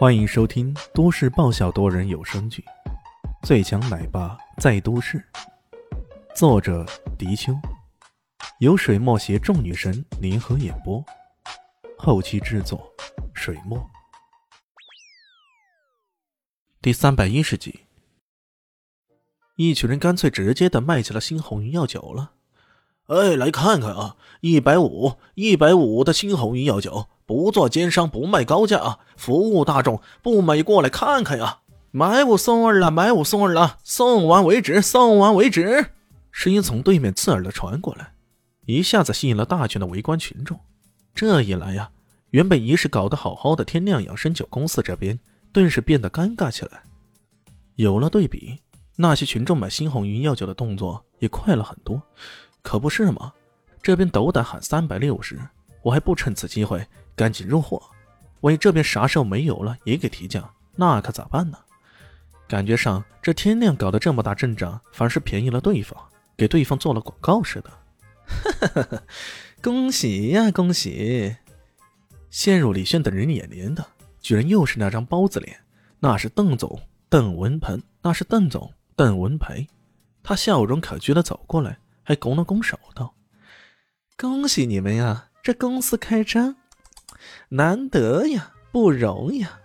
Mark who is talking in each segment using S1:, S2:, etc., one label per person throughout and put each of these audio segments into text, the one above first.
S1: 欢迎收听都市爆笑多人有声剧《最强奶爸在都市》，作者：迪秋，由水墨携众女神联合演播，后期制作：水墨。第三百一十集，一群人干脆直接的卖起了新红药酒了。
S2: 哎，来看看啊，一百五，一百五的新红云药酒。不做奸商，不卖高价啊！服务大众，不买过来看看呀！买五送二了，买五送二了，送完为止，送完为止。
S1: 声音从对面刺耳的传过来，一下子吸引了大群的围观群众。这一来呀，原本仪式搞得好好的天亮养生酒公司这边，顿时变得尴尬起来。有了对比，那些群众买新红云药酒的动作也快了很多。可不是吗？这边斗胆喊三百六十，我还不趁此机会。赶紧入货，万一这边啥时候没有了也给提价，那可咋办呢？感觉上这天亮搞得这么大阵仗，反而是便宜了对方，给对方做了广告似的。恭喜呀，恭喜！陷入李炫等人眼帘的，居然又是那张包子脸，那是邓总邓文鹏，那是邓总邓文培。他笑容可掬的走过来，还拱了拱手道：“恭喜你们呀，这公司开张。”难得呀，不容易啊！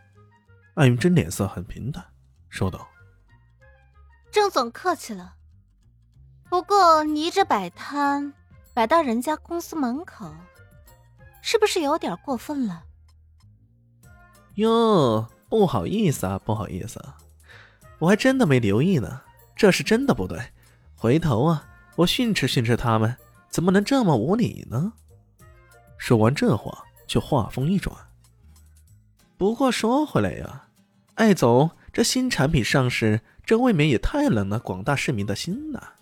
S1: 艾云珍脸色很平淡，说道：“
S3: 郑总客气了。不过你这摆摊摆到人家公司门口，是不是有点过分了？”
S1: 哟，不好意思啊，不好意思啊，我还真的没留意呢。这是真的不对，回头啊，我训斥训斥他们，怎么能这么无礼呢？说完这话。却话锋一转。不过说回来呀，艾总，这新产品上市，这未免也太冷了广大市民的心了。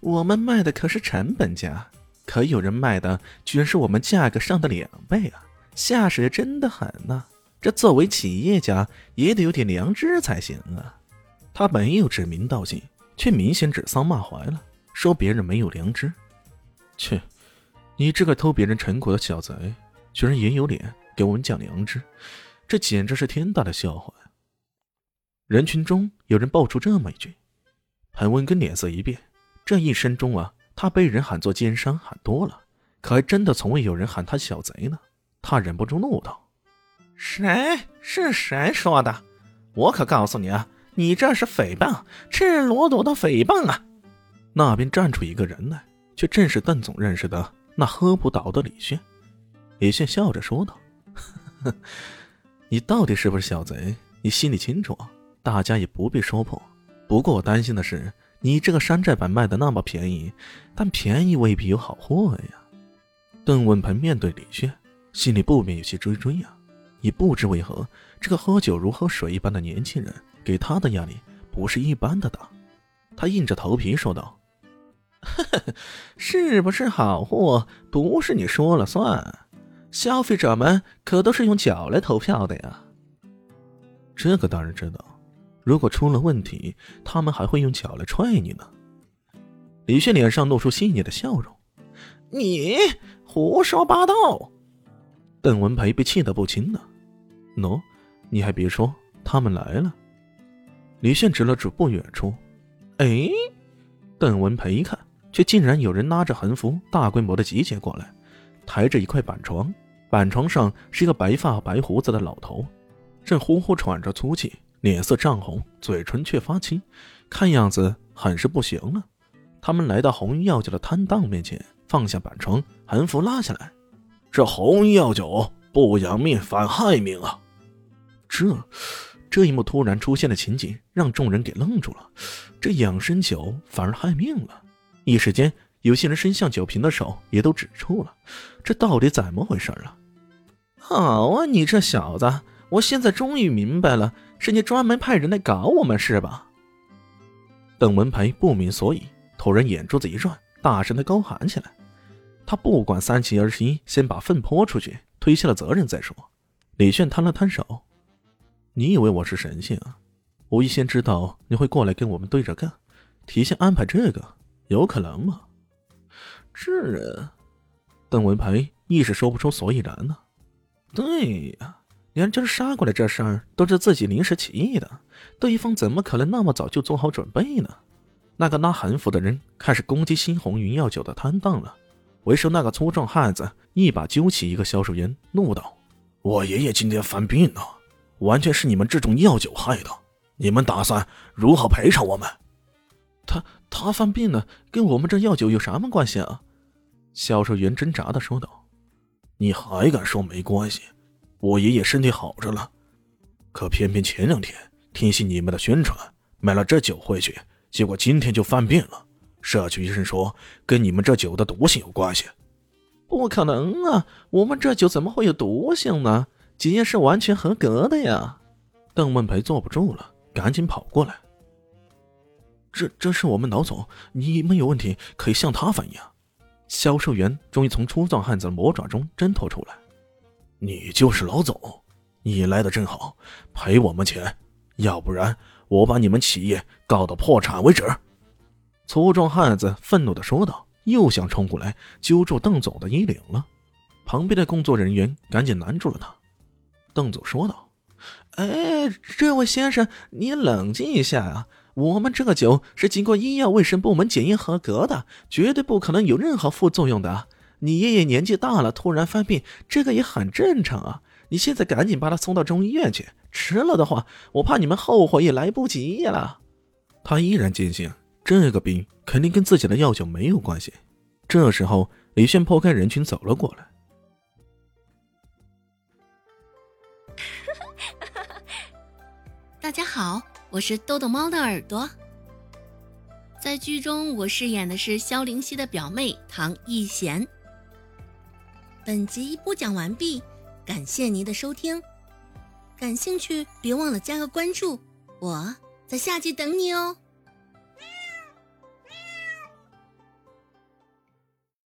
S1: 我们卖的可是成本价，可有人卖的居然是我们价格上的两倍啊！下手真的狠呐！这作为企业家也得有点良知才行啊。他没有指名道姓，却明显指桑骂槐了，说别人没有良知。切，你这个偷别人成果的小贼！居然也有脸给我们讲良知，这简直是天大的笑话！人群中有人爆出这么一句，潘文根脸色一变。这一生中啊，他被人喊作奸商喊多了，可还真的从未有人喊他小贼呢。他忍不住怒道：“
S2: 谁是谁说的？我可告诉你啊，你这是诽谤，赤裸裸的诽谤啊！”
S1: 那边站出一个人来，却正是邓总认识的那喝不倒的李炫。李炫笑着说道：“ 你到底是不是小贼？你心里清楚，大家也不必说破。不过我担心的是，你这个山寨版卖的那么便宜，但便宜未必有好货呀。”邓文鹏面对李炫，心里不免有些追追呀。也不知为何，这个喝酒如喝水一般的年轻人，给他的压力不是一般的大。他硬着头皮说道：“ 是不是好货，不是你说了算。”消费者们可都是用脚来投票的呀。这个当然知道，如果出了问题，他们还会用脚来踹你呢。李炫脸上露出细腻的笑容：“
S2: 你胡说八道！”
S1: 邓文培被气得不轻呢。喏，你还别说，他们来了。李炫指了指不远处，哎，邓文培一看，却竟然有人拉着横幅，大规模的集结过来，抬着一块板床。板床上是一个白发白胡子的老头，正呼呼喘着粗气，脸色涨红，嘴唇却发青，看样子很是不行了。他们来到红衣药酒的摊档面前，放下板床，横幅拉下来：“
S2: 这红衣药酒不养命反害命啊！”
S1: 这这一幕突然出现的情景让众人给愣住了。这养生酒反而害命了，一时间有些人伸向酒瓶的手也都止住了。这到底怎么回事啊？好啊，你这小子，我现在终于明白了，是你专门派人来搞我们是吧？邓文培不明所以，突然眼珠子一转，大声的高喊起来。他不管三七二十一，先把粪泼出去，推卸了责任再说。李炫摊了摊手：“你以为我是神仙啊？无意先知道你会过来跟我们对着干，提前安排这个，有可能吗？”这，邓文培一时说不出所以然呢。对呀，连真杀过来这事儿都是自己临时起意的，对方怎么可能那么早就做好准备呢？那个拉横幅的人开始攻击新红云药酒的摊档了。为首那个粗壮汉子一把揪起一个销售员，怒道：“
S2: 我爷爷今天犯病了，完全是你们这种药酒害的！你们打算如何赔偿我们？”
S1: 他他犯病了，跟我们这药酒有什么关系啊？销售员挣扎的说道：“
S2: 你还敢说没关系？我爷爷身体好着了，可偏偏前两天听信你们的宣传，买了这酒回去，结果今天就犯病了。”社区医生说，跟你们这酒的毒性有关系。
S1: 不可能啊！我们这酒怎么会有毒性呢？检验是完全合格的呀！邓文培坐不住了，赶紧跑过来。这这是我们老总，你们有问题可以向他反映。销售员终于从粗壮汉子的魔爪中挣脱出来。
S2: 你就是老总，你来的正好，赔我们钱，要不然我把你们企业告到破产为止。
S1: 粗壮汉子愤怒地说道，又想冲过来揪住邓总的衣领了。旁边的工作人员赶紧拦住了他。邓总说道：“哎，这位先生，你冷静一下啊！我们这个酒是经过医药卫生部门检验合格的，绝对不可能有任何副作用的。你爷爷年纪大了，突然犯病，这个也很正常啊！你现在赶紧把他送到中医院去，迟了的话，我怕你们后悔也来不及了。”他依然坚信。这个病肯定跟自己的药酒没有关系。这时候，李炫抛开人群走了过来。
S4: 大家好，我是豆豆猫的耳朵。在剧中，我饰演的是萧灵溪的表妹唐艺贤。本集播讲完毕，感谢您的收听。感兴趣，别忘了加个关注，我在下集等你哦。